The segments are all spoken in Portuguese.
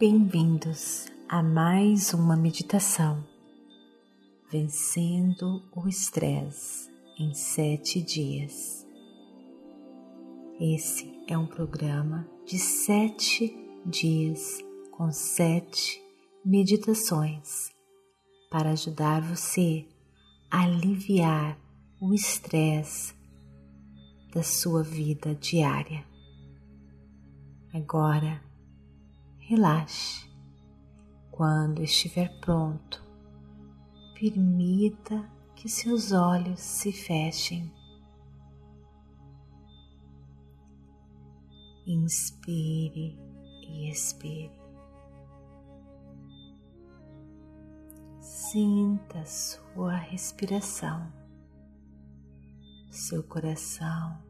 Bem-vindos a mais uma meditação Vencendo o Estresse em Sete Dias. Esse é um programa de sete dias com sete meditações para ajudar você a aliviar o estresse da sua vida diária. Agora, relaxe. Quando estiver pronto, permita que seus olhos se fechem. Inspire e expire. Sinta sua respiração, seu coração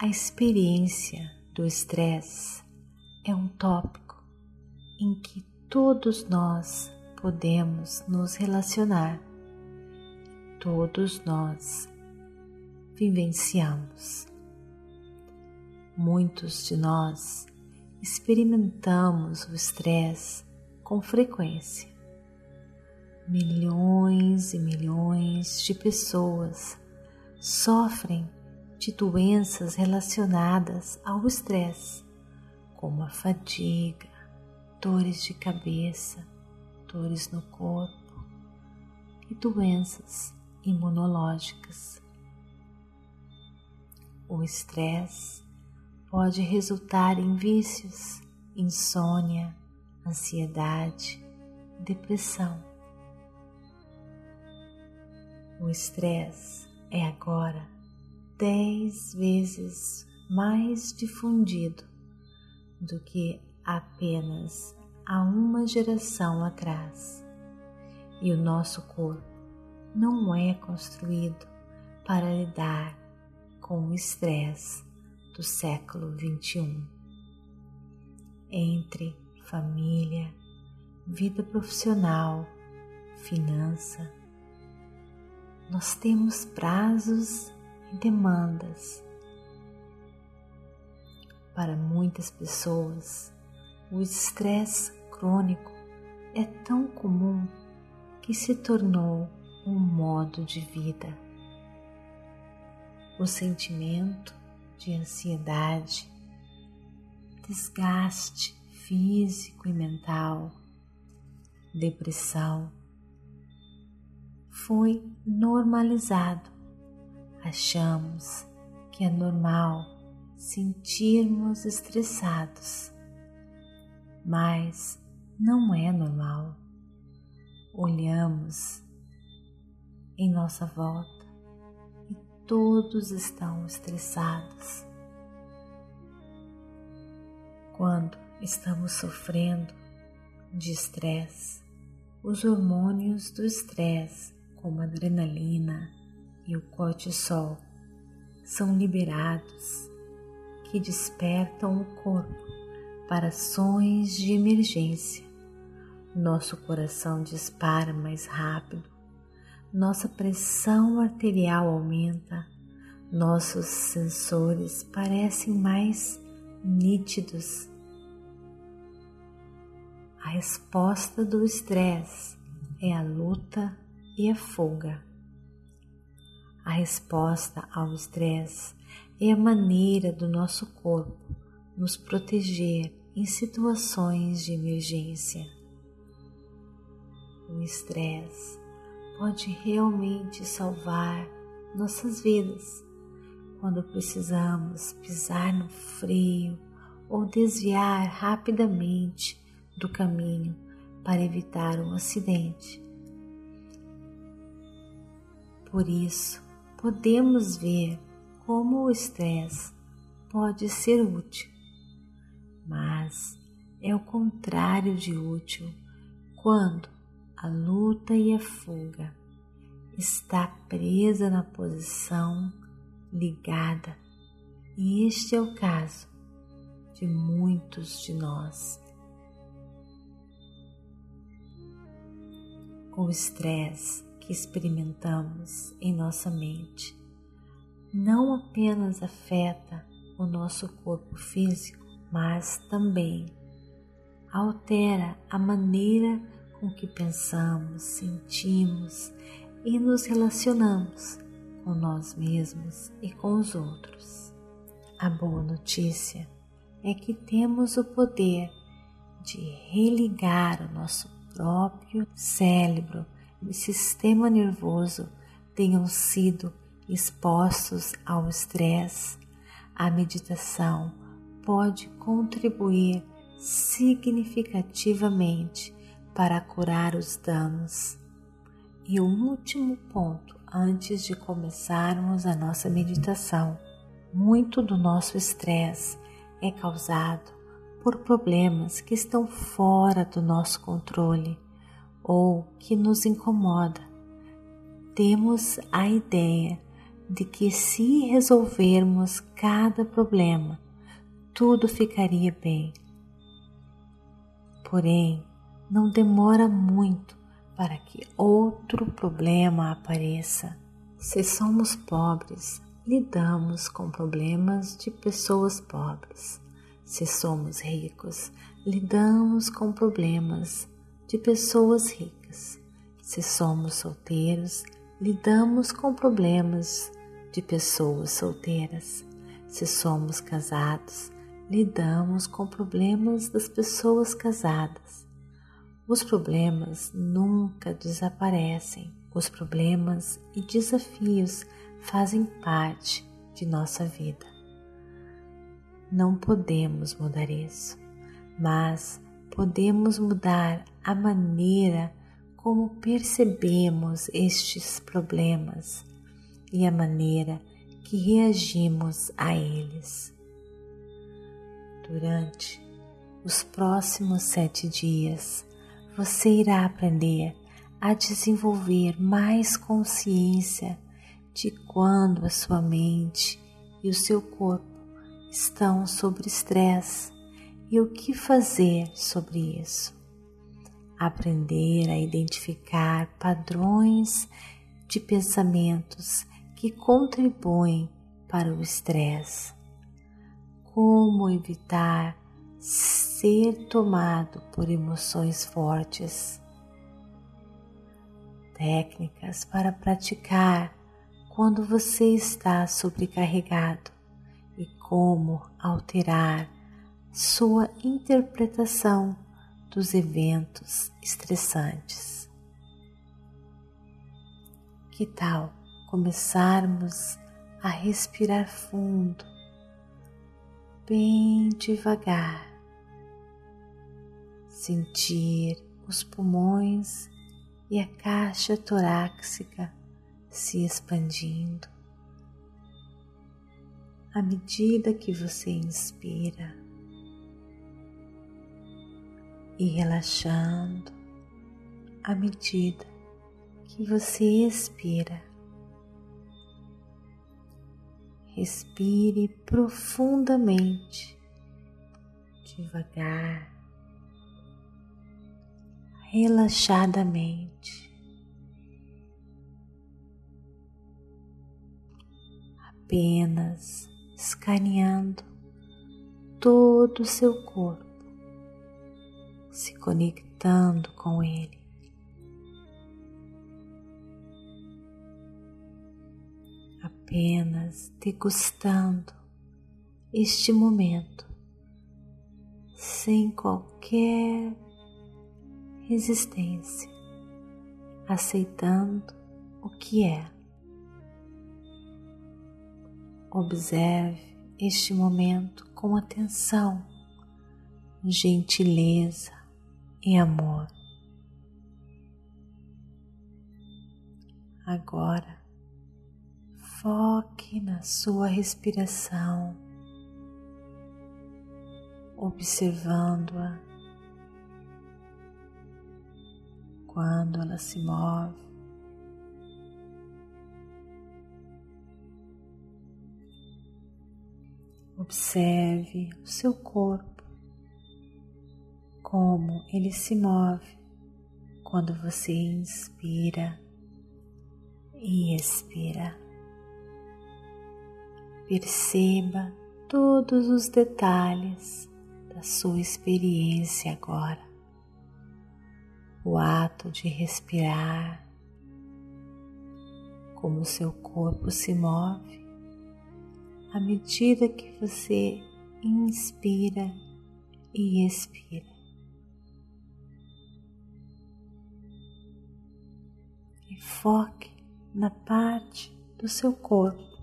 A experiência do estresse é um tópico em que todos nós podemos nos relacionar, todos nós vivenciamos. Muitos de nós experimentamos o estresse com frequência. Milhões e milhões de pessoas sofrem de doenças relacionadas ao estresse, como a fadiga, dores de cabeça, dores no corpo e doenças imunológicas. O estresse pode resultar em vícios, insônia, ansiedade, depressão. O estresse é agora dez vezes mais difundido do que apenas há uma geração atrás. E o nosso corpo não é construído para lidar com o estresse do século 21. Entre família, vida profissional, finança, nós temos prazos e demandas. Para muitas pessoas, o estresse crônico é tão comum que se tornou um modo de vida. O sentimento de ansiedade, desgaste físico e mental, depressão, foi normalizado achamos que é normal sentirmos estressados, mas não é normal. Olhamos em nossa volta e todos estão estressados. Quando estamos sofrendo de estresse, os hormônios do estresse, como adrenalina, e o cortisol são liberados que despertam o corpo para ações de emergência. Nosso coração dispara mais rápido, nossa pressão arterial aumenta, nossos sensores parecem mais nítidos. A resposta do estresse é a luta e a fuga. A resposta ao estresse é a maneira do nosso corpo nos proteger em situações de emergência. O estresse pode realmente salvar nossas vidas quando precisamos pisar no freio ou desviar rapidamente do caminho para evitar um acidente. Por isso, podemos ver como o estresse pode ser útil, mas é o contrário de útil quando a luta e a fuga está presa na posição ligada, e este é o caso de muitos de nós. O estresse que experimentamos em nossa mente não apenas afeta o nosso corpo físico, mas também altera a maneira com que pensamos, sentimos e nos relacionamos com nós mesmos e com os outros. A boa notícia é que temos o poder de religar o nosso próprio cérebro e sistema nervoso tenham sido expostos ao estresse. A meditação pode contribuir significativamente para curar os danos. E o último ponto, antes de começarmos a nossa meditação, muito do nosso estresse é causado por problemas que estão fora do nosso controle ou que nos incomoda. Temos a ideia de que se resolvermos cada problema, tudo ficaria bem. Porém, não demora muito para que outro problema apareça. Se somos pobres, lidamos com problemas de pessoas pobres. Se somos ricos, lidamos com problemas de pessoas ricas. Se somos solteiros, lidamos com problemas de pessoas solteiras. Se somos casados, lidamos com problemas das pessoas casadas. Os problemas nunca desaparecem. Os problemas e desafios fazem parte de nossa vida. Não podemos mudar isso, mas podemos mudar a maneira como percebemos estes problemas e a maneira que reagimos a eles. Durante os próximos sete dias, você irá aprender a desenvolver mais consciência de quando a sua mente e o seu corpo estão sob estresse e o que fazer sobre isso. Aprender a identificar padrões de pensamentos que contribuem para o estresse. Como evitar ser tomado por emoções fortes. Técnicas para praticar quando você está sobrecarregado e como alterar sua interpretação dos eventos estressantes. Que tal começarmos a respirar fundo, bem devagar, sentir os pulmões e a caixa torácica se expandindo. À medida que você inspira e relaxando, à medida que você expira, respire profundamente, devagar, relaxadamente. apenas escaneando todo o seu corpo, se conectando com ele. Apenas degustando este momento sem qualquer resistência, aceitando o que é. Observe este momento com atenção, gentileza e amor. Agora, foque na sua respiração, observando-a quando ela se move Observe o seu corpo, como ele se move quando você inspira e expira. Perceba todos os detalhes da sua experiência agora. O ato de respirar, como seu corpo se move à medida que você inspira e expira. Foque na parte do seu corpo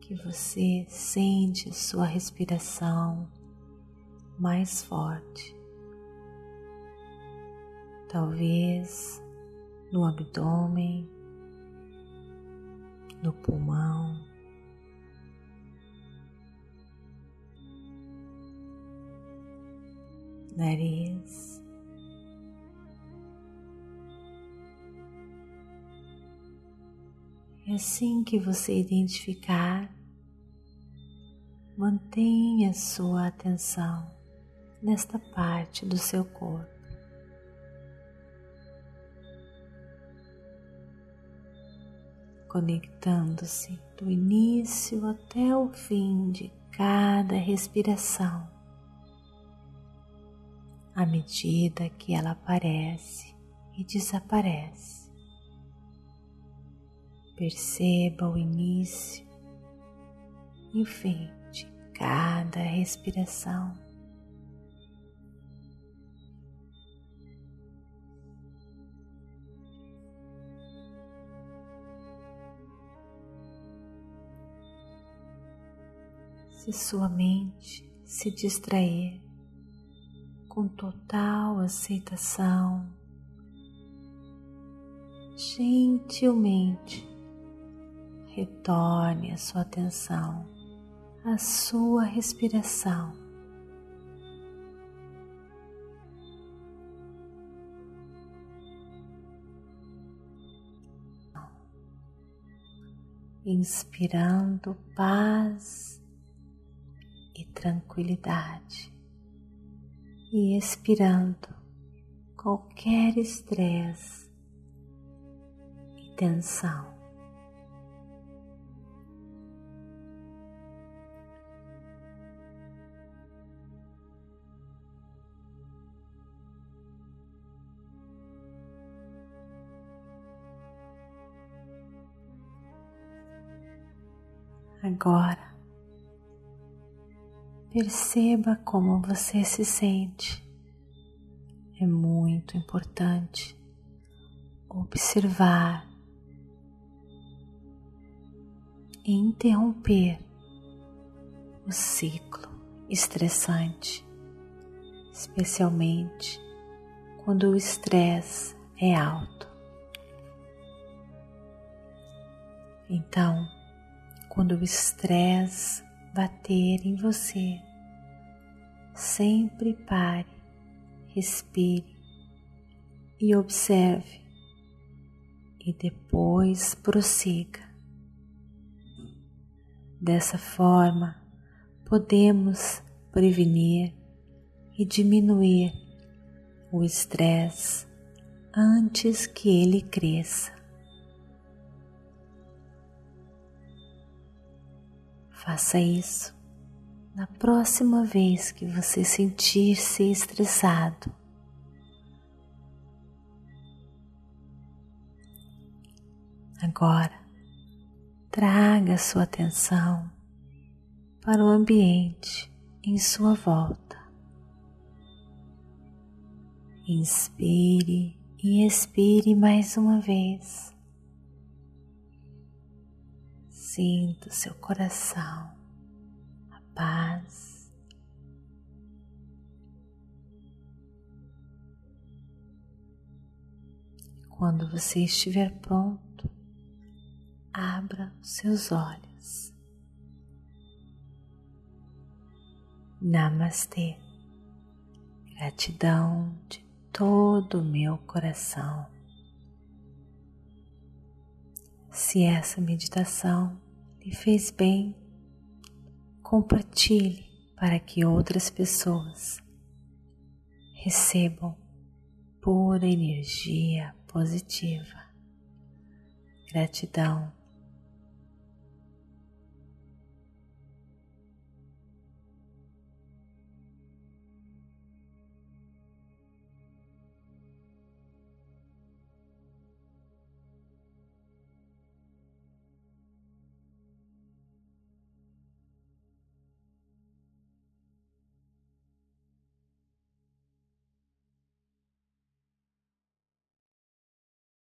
que você sente sua respiração mais forte. Talvez no abdômen, no pulmão. Nariz, E assim que você identificar, mantenha sua atenção nesta parte do seu corpo. Conectando-se do início até o fim de cada respiração, à medida que ela aparece e desaparece. Perceba o início e o fim de cada respiração. Se sua mente se distrair com total aceitação, gentilmente retorne a sua atenção à sua respiração. Inspirando paz e tranquilidade e expirando qualquer estresse e tensão. Agora, perceba como você se sente. É muito importante observar e interromper o ciclo estressante, especialmente quando o estresse é alto. Então, quando o estresse bater em você, sempre pare, respire e observe, e depois prossiga. Dessa forma, podemos prevenir e diminuir o estresse antes que ele cresça. Faça isso na próxima vez que você sentir-se estressado. Agora, traga sua atenção para o ambiente em sua volta. Inspire e expire mais uma vez. Sinta o seu coração, a paz. Quando você estiver pronto, abra os seus olhos. Namastê. Gratidão de todo o meu coração. Se essa meditação lhe fez bem, compartilhe para que outras pessoas recebam pura energia positiva. Gratidão.